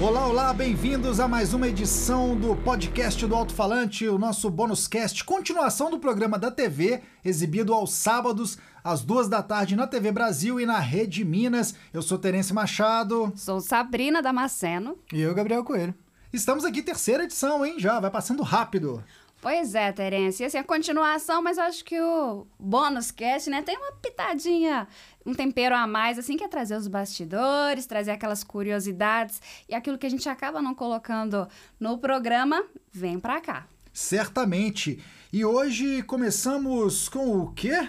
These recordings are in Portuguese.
Olá, olá, bem-vindos a mais uma edição do podcast do Alto Falante, o nosso bônus cast, continuação do programa da TV, exibido aos sábados, às duas da tarde na TV Brasil e na Rede Minas. Eu sou Terence Machado. Sou Sabrina Damasceno. E eu, Gabriel Coelho. Estamos aqui, terceira edição, hein? Já, vai passando rápido. Pois é, Terence. Assim, a continuação, mas acho que o bônus cast, né, tem uma pitadinha, um tempero a mais, assim, que é trazer os bastidores, trazer aquelas curiosidades e aquilo que a gente acaba não colocando no programa, vem pra cá. Certamente. E hoje começamos com o quê?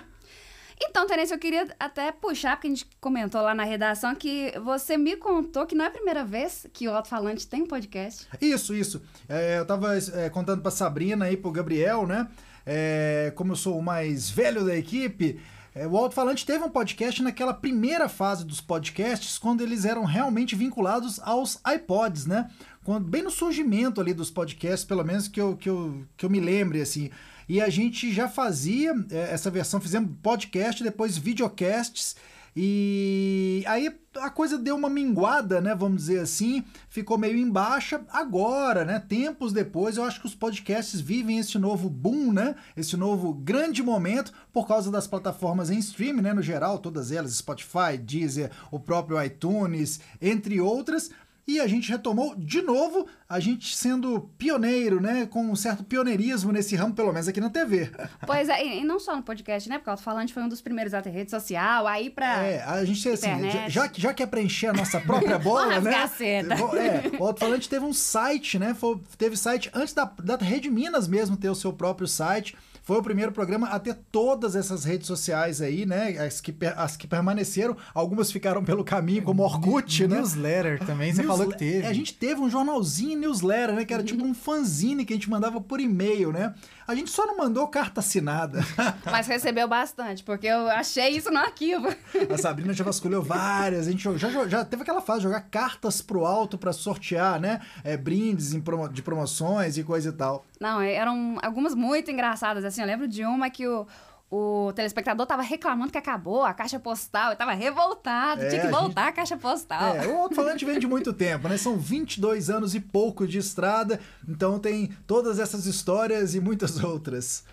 Então, Terence, eu queria até puxar, porque a gente comentou lá na redação que você me contou que não é a primeira vez que o Alto Falante tem um podcast. Isso, isso. É, eu tava é, contando pra Sabrina e pro Gabriel, né? É, como eu sou o mais velho da equipe, é, o Alto Falante teve um podcast naquela primeira fase dos podcasts, quando eles eram realmente vinculados aos iPods, né? Quando, bem no surgimento ali dos podcasts, pelo menos que eu, que eu, que eu me lembre, assim. E a gente já fazia é, essa versão, fizemos podcast, depois videocasts. E aí a coisa deu uma minguada, né? Vamos dizer assim, ficou meio em baixa. Agora, né? Tempos depois, eu acho que os podcasts vivem esse novo boom, né? Esse novo grande momento por causa das plataformas em streaming, né? No geral, todas elas, Spotify, Deezer, o próprio iTunes, entre outras. E a gente retomou de novo, a gente sendo pioneiro, né? Com um certo pioneirismo nesse ramo, pelo menos aqui na TV. Pois é, e não só no podcast, né? Porque o Falante foi um dos primeiros a ter rede social, aí pra. É, a gente assim, já, já, já quer preencher a nossa própria bola, né? Caceta. É, o Alto Falante teve um site, né? Foi, teve site antes da, da Rede Minas mesmo ter o seu próprio site. Foi o primeiro programa a ter todas essas redes sociais aí, né? As que, as que permaneceram, algumas ficaram pelo caminho, como Orkut, né? Newsletter também, você falou que teve. A gente teve um jornalzinho newsletter, né? Que era tipo um fanzine que a gente mandava por e-mail, né? A gente só não mandou carta assinada. Mas recebeu bastante, porque eu achei isso no arquivo. A Sabrina já vasculhou várias. A gente já, já teve aquela fase de jogar cartas pro alto para sortear, né? É, brindes de promoções e coisa e tal. Não, eram algumas muito engraçadas, assim. Eu lembro de uma que o o telespectador tava reclamando que acabou a caixa postal, e tava revoltado, é, tinha que voltar a, gente... a caixa postal. É, o alto-falante vem de muito tempo, né? São 22 anos e pouco de estrada, então tem todas essas histórias e muitas outras.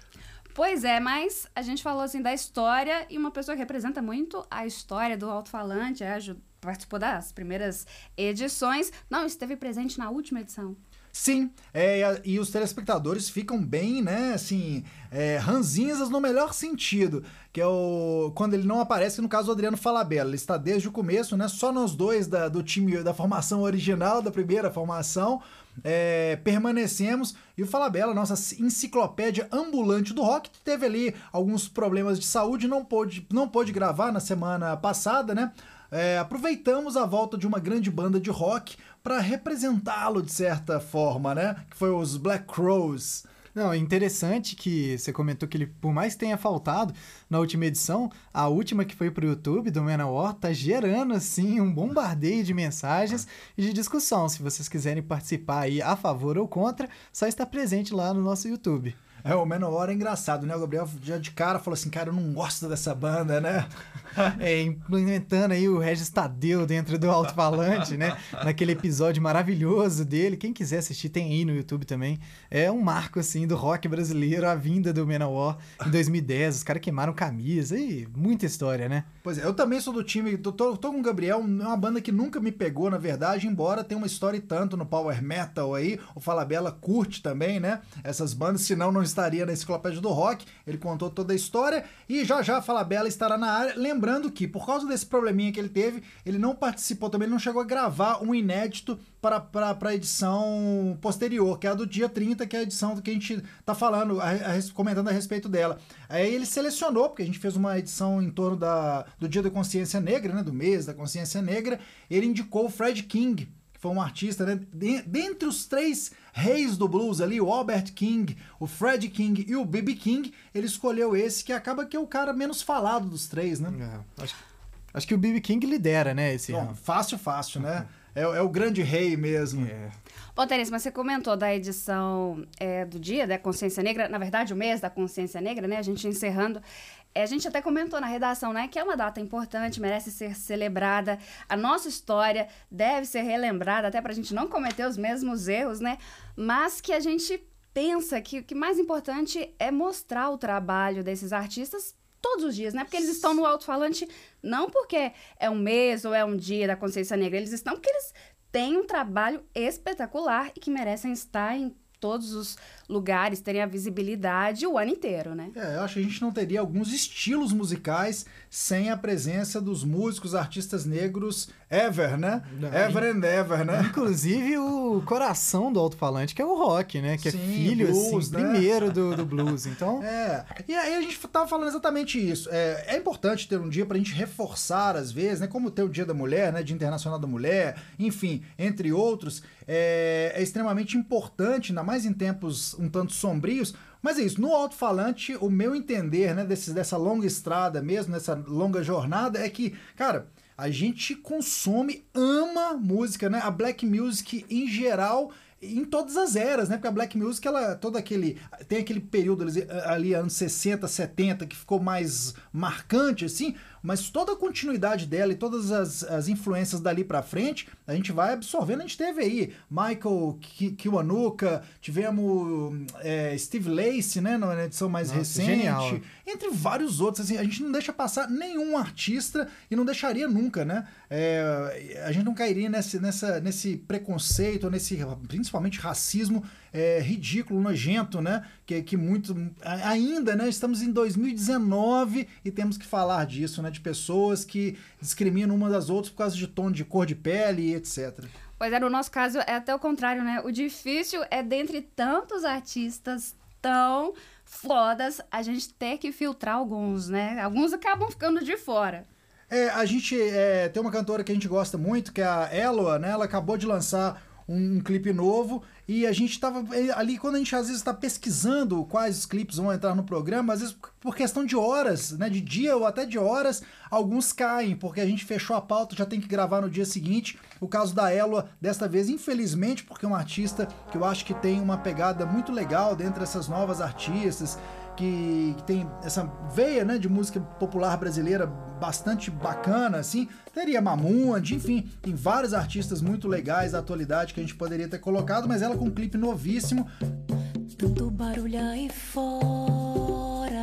Pois é, mas a gente falou assim da história e uma pessoa que representa muito a história do alto-falante, é, participou das primeiras edições, não esteve presente na última edição. Sim, é, e os telespectadores ficam bem, né, assim, é, ranzinhas no melhor sentido, que é o quando ele não aparece, no caso o Adriano Falabella, ele está desde o começo, né, só nós dois da, do time, da formação original, da primeira formação, é, permanecemos, e o Falabella, nossa enciclopédia ambulante do rock, teve ali alguns problemas de saúde, não pôde, não pôde gravar na semana passada, né, é, aproveitamos a volta de uma grande banda de rock para representá-lo de certa forma, né? Que foi os Black Crows. Não, é interessante que você comentou que ele, por mais que tenha faltado na última edição, a última que foi pro YouTube do Manowar tá gerando, assim, um bombardeio de mensagens e de discussão. Se vocês quiserem participar aí a favor ou contra, só está presente lá no nosso YouTube. É, o Manowar é engraçado, né? O Gabriel já de cara falou assim, cara, eu não gosto dessa banda, né? é, implementando aí o Regis Tadeu dentro do alto-falante, né? Naquele episódio maravilhoso dele. Quem quiser assistir, tem aí no YouTube também. É um marco, assim, do rock brasileiro, a vinda do Manowar em 2010. Os caras queimaram camisa e muita história, né? Pois é, eu também sou do time, tô, tô, tô com o Gabriel, é uma banda que nunca me pegou, na verdade, embora tenha uma história e tanto no Power Metal aí. O Falabella curte também, né? Essas bandas, senão não estaria na enciclopédia do rock. Ele contou toda a história e já já Falabella estará na área. Lembrando Lembrando que, por causa desse probleminha que ele teve, ele não participou também, ele não chegou a gravar um inédito para a edição posterior, que é a do dia 30, que é a edição do que a gente tá falando, a, a, comentando a respeito dela. Aí ele selecionou, porque a gente fez uma edição em torno da, do Dia da Consciência Negra, né, do mês da Consciência Negra, ele indicou o Fred King, que foi um artista, né? Dentre os três reis do blues ali, o Albert King, o Fred King e o B.B. King, ele escolheu esse que acaba que é o cara menos falado dos três, né? É, acho, Acho que o B.B. King lidera, né, esse Bom, fácil, fácil, né? É, é o grande rei mesmo. É. Bom, Terence, mas você comentou da edição é, do Dia da Consciência Negra, na verdade, o mês da Consciência Negra, né? A gente encerrando. É, a gente até comentou na redação, né, que é uma data importante, merece ser celebrada. A nossa história deve ser relembrada, até para a gente não cometer os mesmos erros, né? Mas que a gente pensa que o que mais importante é mostrar o trabalho desses artistas todos os dias, né? Porque eles estão no alto-falante não porque é um mês ou é um dia da consciência negra, eles estão porque eles têm um trabalho espetacular e que merecem estar em todos os lugares, terem a visibilidade o ano inteiro, né? É, eu acho que a gente não teria alguns estilos musicais sem a presença dos músicos, artistas negros ever, né? Não, ever and ever, né? Inclusive o coração do alto-falante, que é o rock, né? Que Sim, é filho, blues, assim, né? primeiro do, do blues. Então, É, e aí a gente tava falando exatamente isso. É, é importante ter um dia pra gente reforçar, às vezes, né? Como ter o Dia da Mulher, né? Dia Internacional da Mulher, enfim, entre outros. É, é extremamente importante, ainda mais em tempos um tanto sombrios. Mas é isso, no alto-falante, o meu entender, né, desse, dessa longa estrada mesmo, dessa longa jornada, é que, cara, a gente consome, ama música, né? A black music em geral em todas as eras, né? Porque a black music, ela todo aquele tem aquele período ali, ali anos 60, 70 que ficou mais marcante assim, mas toda a continuidade dela e todas as, as influências dali pra frente, a gente vai absorvendo. A gente teve aí Michael Ki- Kiwanuka, tivemos é, Steve Lacy, né, na edição mais Nossa, recente, genial. entre vários outros. Assim, a gente não deixa passar nenhum artista e não deixaria nunca, né? É, a gente não cairia nesse, nessa, nesse preconceito, nesse principalmente racismo é, ridículo, nojento, né? Que, que muito. Ainda, né? Estamos em 2019 e temos que falar disso, né? De pessoas que discriminam uma das outras por causa de tom de cor de pele e etc. Pois é, no nosso caso é até o contrário, né? O difícil é dentre tantos artistas tão fodas, a gente ter que filtrar alguns, né? Alguns acabam ficando de fora. É, a gente é, tem uma cantora que a gente gosta muito, que é a Eloa, né? Ela acabou de lançar um, um clipe novo e a gente tava é, ali, quando a gente às vezes está pesquisando quais clipes vão entrar no programa, às vezes por questão de horas, né? De dia ou até de horas, alguns caem, porque a gente fechou a pauta, já tem que gravar no dia seguinte. O caso da Eloa, desta vez, infelizmente, porque é um artista que eu acho que tem uma pegada muito legal dentre essas novas artistas que, que tem essa veia né, de música popular brasileira bastante bacana, assim. Teria Mamund, enfim, tem vários artistas muito legais da atualidade que a gente poderia ter colocado, mas ela com um clipe novíssimo. Tanto barulho aí fora.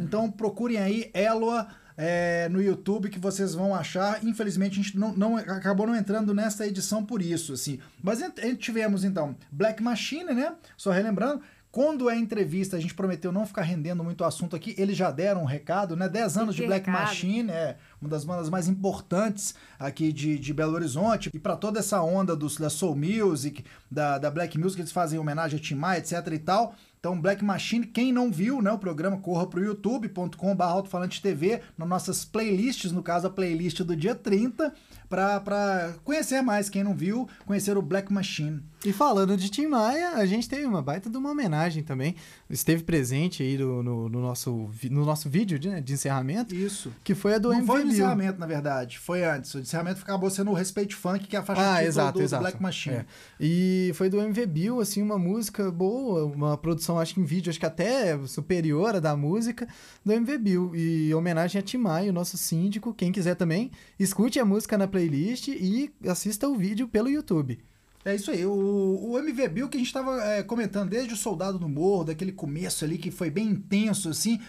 Então procurem aí Eloa é, no YouTube que vocês vão achar. Infelizmente a gente não, não- acabou não entrando nessa edição por isso, assim. Mas tivemos então Black Machine, né? Só relembrando. Quando é entrevista, a gente prometeu não ficar rendendo muito assunto aqui. Eles já deram um recado, né? 10 anos de Black recado. Machine, é uma das bandas mais importantes aqui de, de Belo Horizonte. E para toda essa onda dos, da Soul Music, da, da Black Music, eles fazem homenagem a Tim Maia, etc e tal. Então, Black Machine, quem não viu, né, o programa corra pro youtube.com.br alto-falante TV, nas nossas playlists, no caso a playlist do dia 30, para conhecer mais quem não viu, conhecer o Black Machine. E falando de Tim Maia, a gente teve uma baita de uma homenagem também. Esteve presente aí no, no, no nosso, no nosso vídeo de, né, de encerramento, Isso. que foi a do não foi o MV encerramento, na verdade, foi antes. O encerramento acabou sendo o Respeito Funk, que é a faixa Ah, exato, do, exato. do Black Machine. É. E foi do MV Bill, assim, uma música boa, uma produção, acho que em vídeo, acho que até superior à da música, do MV Bill. E homenagem a Tim Maia, o nosso síndico. Quem quiser também, escute a música na playlist e assista o vídeo pelo YouTube. É isso aí. O, o MV Bill que a gente estava comentando desde o Soldado no Morro, daquele começo ali que foi bem intenso assim.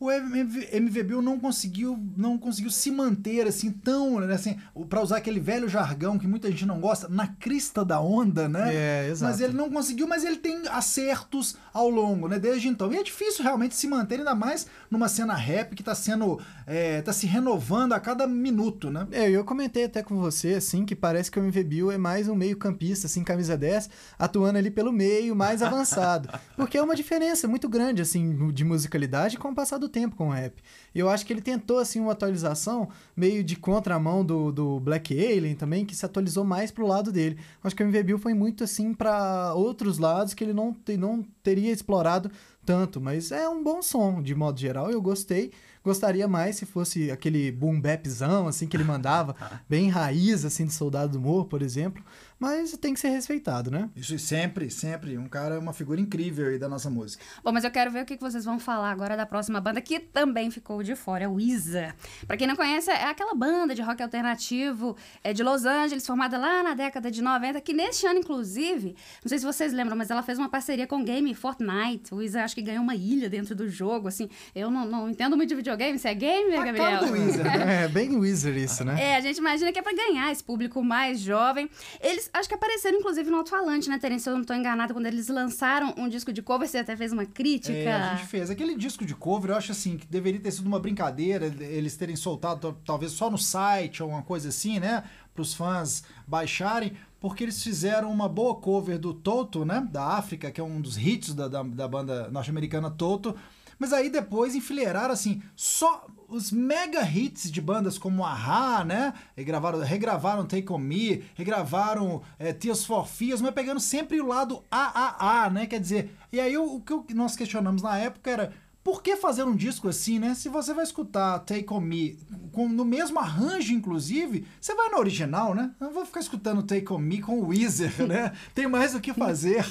O MV, MV Bill não conseguiu, não conseguiu se manter assim tão, né, assim, para usar aquele velho jargão que muita gente não gosta, na crista da onda, né? É, exato. Mas ele não conseguiu, mas ele tem acertos ao longo, né? Desde então. E é difícil realmente se manter, ainda mais numa cena rap que tá sendo. É, tá se renovando a cada minuto, né? É, eu comentei até com você, assim, que parece que o MV Bill é mais um meio campista, assim, camisa 10, atuando ali pelo meio, mais avançado. Porque é uma diferença muito grande, assim, de musicalidade com o passar do tempo com o rap. E eu acho que ele tentou, assim, uma atualização meio de contramão do, do Black Alien também, que se atualizou mais pro lado dele. Eu acho que o MV Bill foi muito, assim, para outros lados que ele não, te- não teria explorado tanto, mas é um bom som, de modo geral, eu gostei. Gostaria mais se fosse aquele boom bapzão, assim, que ele mandava, bem raiz, assim, de Soldado do Morro, por exemplo. Mas tem que ser respeitado, né? Isso sempre, sempre. Um cara, uma figura incrível aí da nossa música. Bom, mas eu quero ver o que que vocês vão falar agora da próxima banda que também ficou de fora, é o Weezer. Pra quem não conhece, é aquela banda de rock alternativo é de Los Angeles, formada lá na década de 90, que neste ano, inclusive, não sei se vocês lembram, mas ela fez uma parceria com o game Fortnite. O Weezer acho que ganhou uma ilha dentro do jogo, assim. Eu não, não entendo muito de videogame, se é game, A Gabriel? cara do Weezer, né? É, bem Wizard isso, né? É, a gente imagina que é pra ganhar esse público mais jovem. Eles, acho que apareceram, inclusive, no alto-falante, né, Terence? Se eu não tô enganada, quando eles lançaram um disco de cover, você até fez uma crítica. É, a gente fez. Aquele disco de cover, eu acho assim, que deveria ter sido uma brincadeira, eles terem soltado tal- talvez só no site ou uma coisa assim, né? Para os fãs baixarem, porque eles fizeram uma boa cover do Toto, né? Da África, que é um dos hits da, da, da banda norte-americana Toto. Mas aí depois enfileiraram assim, só os mega hits de bandas como Ahá, né? Regravaram, regravaram Take On Me, regravaram é, Tears for Fears, mas pegando sempre o lado AAA, né? Quer dizer, e aí o, o que nós questionamos na época era por que fazer um disco assim, né? Se você vai escutar Take On Me com, no mesmo arranjo, inclusive, você vai no original, né? Eu vou ficar escutando Take On Me com o Weezer, né? Tem mais o que fazer.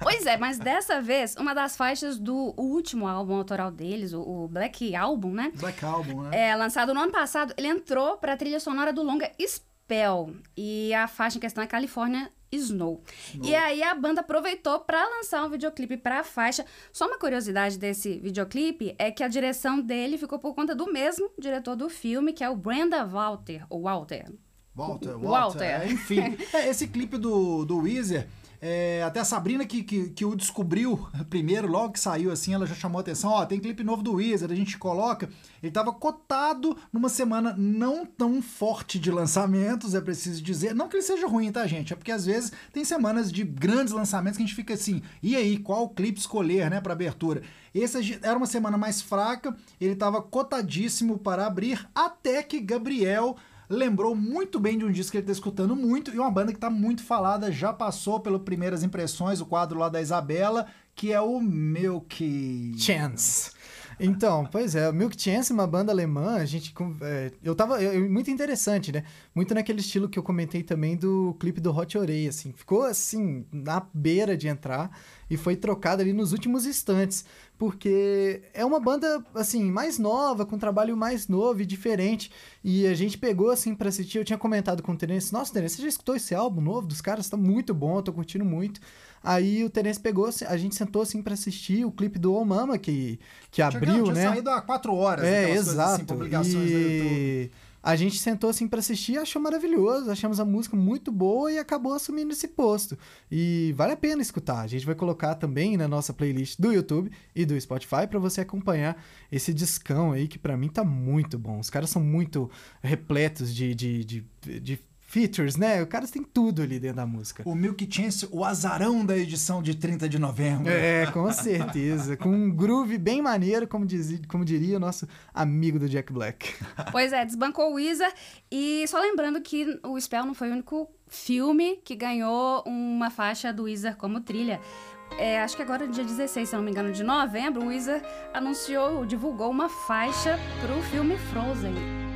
Pois é, mas dessa vez, uma das faixas do último álbum autoral deles, o, Black Album, né? Black Album, né? É, lançado no ano passado, ele entrou pra trilha sonora do longa Spell. E a faixa em questão é California Snow. E aí a banda aproveitou pra lançar um videoclipe pra faixa. Só uma curiosidade desse videoclipe é que a direção dele ficou por conta do mesmo diretor do filme, que é o Brenda Walter, ou Walter. Walter, Walter. Walter. é, enfim, é, esse clipe do, do Weezer, é, até a Sabrina que, que, que o descobriu primeiro, logo que saiu assim, ela já chamou atenção, ó, tem clipe novo do Weezer, a gente coloca, ele tava cotado numa semana não tão forte de lançamentos, é preciso dizer, não que ele seja ruim, tá gente, é porque às vezes tem semanas de grandes lançamentos que a gente fica assim, e aí, qual clipe escolher, né, pra abertura? Esse era uma semana mais fraca, ele tava cotadíssimo para abrir, até que Gabriel lembrou muito bem de um disco que ele tá escutando muito e uma banda que tá muito falada, já passou pelo Primeiras Impressões, o quadro lá da Isabela, que é o Milk... Chance. Então, pois é, o Milk Chance, uma banda alemã, a gente. é, eu tava. muito interessante, né? Muito naquele estilo que eu comentei também do clipe do Hot Orei, assim. Ficou assim, na beira de entrar e foi trocado ali nos últimos instantes. Porque é uma banda, assim, mais nova, com um trabalho mais novo e diferente. E a gente pegou, assim, pra assistir. Eu tinha comentado com o Terence: Nossa, Terence, você já escutou esse álbum novo dos caras? Tá muito bom, tô curtindo muito. Aí o Terence pegou, assim, a gente sentou assim pra assistir o clipe do Oh Mama, que, que Tinha- abriu, tinha né? saído há quatro horas. É, assim, exato. YouTube. e a gente sentou assim pra assistir e achou maravilhoso. Achamos a música muito boa e acabou assumindo esse posto. E vale a pena escutar. A gente vai colocar também na nossa playlist do YouTube e do Spotify pra você acompanhar esse discão aí que pra mim tá muito bom. Os caras são muito repletos de, de, de, de features, né? Os caras têm tudo ali dentro da música. O Milk Chance, o azarão da edição de 30 de novembro. É, com certeza. Com um groove bem maneiro, como, dizia, como diria o nosso amigo do Jack Black. Pois é, desbancou o Weezer. E só lembrando que o Spell não foi o único filme que ganhou uma faixa do Weezer como trilha. É, acho que agora, dia 16, se eu não me engano, de novembro, o Weezer anunciou, divulgou uma faixa pro filme Frozen.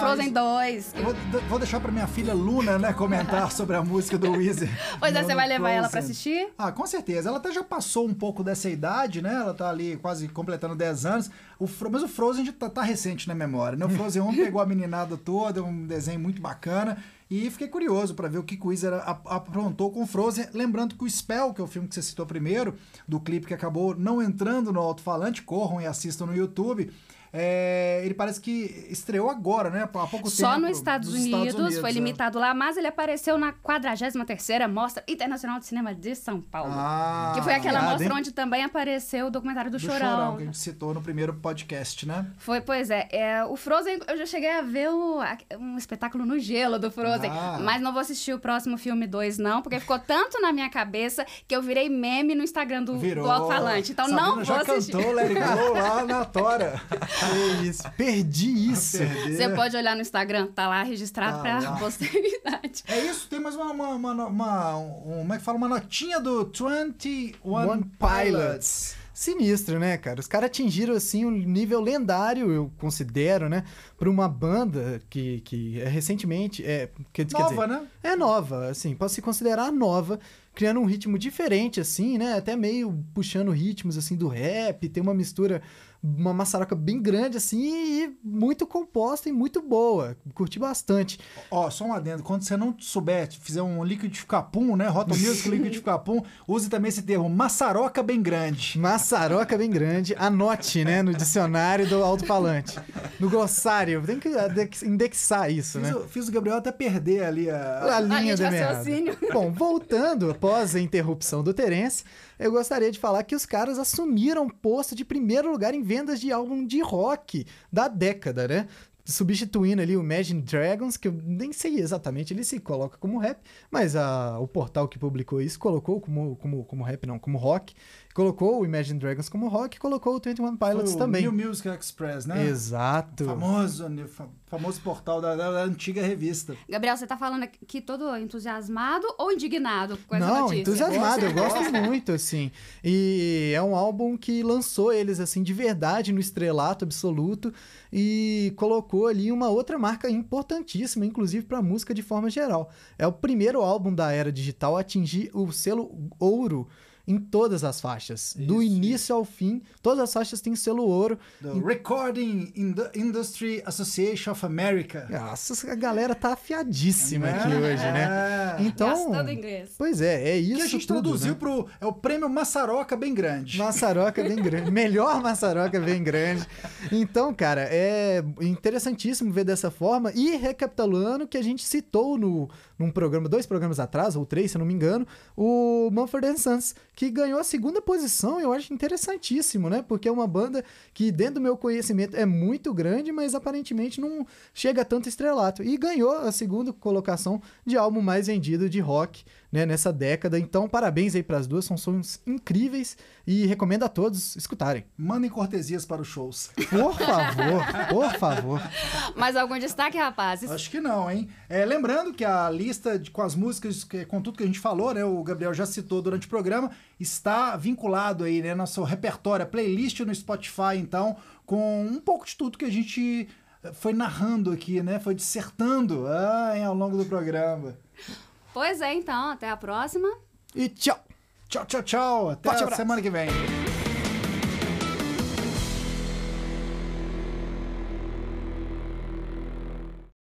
Frozen isso- 2. Vou, vou deixar pra minha filha Luna, né, comentar sobre a música do Weezer. Pois é, você vai levar ela pra Frozen. assistir? Ah, com certeza. Ela até já passou um pouco dessa idade, né? Ela tá ali quase completando 10 anos. O Mas o Frozen tá, tá recente na memória, né? O Frozen 1 pegou a meninada toda, um desenho muito bacana. E fiquei curioso pra ver o que o Weezer aprontou com o Frozen. Lembrando que o Spell, que é o filme que você citou primeiro, do clipe que acabou não entrando no alto-falante, corram e assistam no YouTube. É, ele parece que estreou agora, né? Há pouco Só tempo. nos Estados, nos Unidos, foi é. limitado lá, mas ele apareceu na 43ª Mostra Internacional de Cinema de São Paulo. Ah, que foi aquela mostra onde também apareceu o documentário do, do Chorão. que a gente citou no primeiro podcast, né? Foi, pois é, é, O Frozen, eu já cheguei a ver o- um espetáculo no gelo do Frozen. Ah. Mas não vou assistir o próximo filme 2, não, porque ficou tanto na minha cabeça que eu virei meme no Instagram do, do Alto-Falante. Então Sabrina não vou já assistir. cantou Let It Go lá na tora. Que isso, perdi isso. Você pode olhar no Instagram, tá lá registrado Tá pra lá. posteridade. É isso, tem mais uma, uma, uma, uma- um- como é que fala? Uma notinha do 21 One Pilots. sinistro, né, cara? Os caras atingiram, assim, um nível lendário, eu considero, né? Pra uma banda que, que é recentemente... É, quer, quer Nova, dizer, né? É nova, assim, pode se considerar nova, criando um ritmo diferente, assim, né? Até meio puxando ritmos, assim, do rap, tem uma mistura, uma maçaroca bem grande, assim, e muito composta e muito boa. Curti bastante. Ó, só um adendo. Quando você não souber, fizer um liquidificapum, né? Rota Music liquidificapum, use também esse termo, maçaroca bem grande. Maçaroca bem grande, anote, né, no dicionário do alto-falante. No glossário, tem que adex- indexar isso, Fiz, né? o, fiz o Gabriel até perder ali a... A linha linha de do raciocínio. Bom, voltando após a interrupção do Terence, eu gostaria de falar que os caras assumiram o posto de primeiro lugar em vendas de álbum de rock da década, né? Substituindo ali o Imagine Dragons, que eu nem sei exatamente, ele se coloca como rap, mas a- o portal que publicou isso colocou como, como, como rap, não, como rock. Colocou o Imagine Dragons como rock e colocou o 21 Pilots Foi o também. New Music Express, né? Exato. Famoso, né? Fa- famoso portal da, da- da antiga revista. Gabriel, você tá falando aqui todo entusiasmado ou indignado com essa Não, notícia? entusiasmado, eu gosto muito, assim. E é um álbum que lançou eles, assim, de verdade, no estrelato absoluto e colocou ali uma outra marca importantíssima, inclusive para música de forma geral. É o primeiro álbum da era digital a atingir o selo ouro em todas as faixas. Do Isso, início ao fim, todas as faixas têm selo ouro. Do Recording Indu- Industry Association of America. Nossa, a galera tá afiadíssima Né? aqui hoje, né? É. Então, Gastando inglês. pois é, é isso que a gente tudo, traduziu né? pro. É o prêmio Maçaroca bem grande. Maçaroca bem grande. Melhor maçaroca bem grande. Então, cara, é interessantíssimo ver dessa forma. E recapitulando que a gente citou no, num programa, dois programas atrás, ou três, se eu não me engano, o Mumford Sons, que ganhou a segunda posição. Eu acho interessantíssimo, né? Porque é uma banda que, dentro do meu conhecimento, é muito grande, mas aparentemente não chega a tanto estrelato. E ganhou a segunda colocação de álbum mais vendido de rock né, nessa década. Então, parabéns aí para as duas, são sons incríveis e recomendo a todos escutarem. Mandem cortesias para os shows. Por favor, por favor. Mais algum destaque, rapazes? Acho que não, hein? É, lembrando que a lista de- com as músicas, que- com tudo que a gente falou, né? O Gabriel já citou durante o programa, está vinculado aí, né? Nosso repertório, a playlist no Spotify, então, com um pouco de tudo que a gente eh, foi narrando aqui, né? Foi dissertando ah, hein, ao longo do programa. Pois é, então, até a próxima. E tchau! Tchau, tchau, tchau. Até Forte a abraço. semana que vem.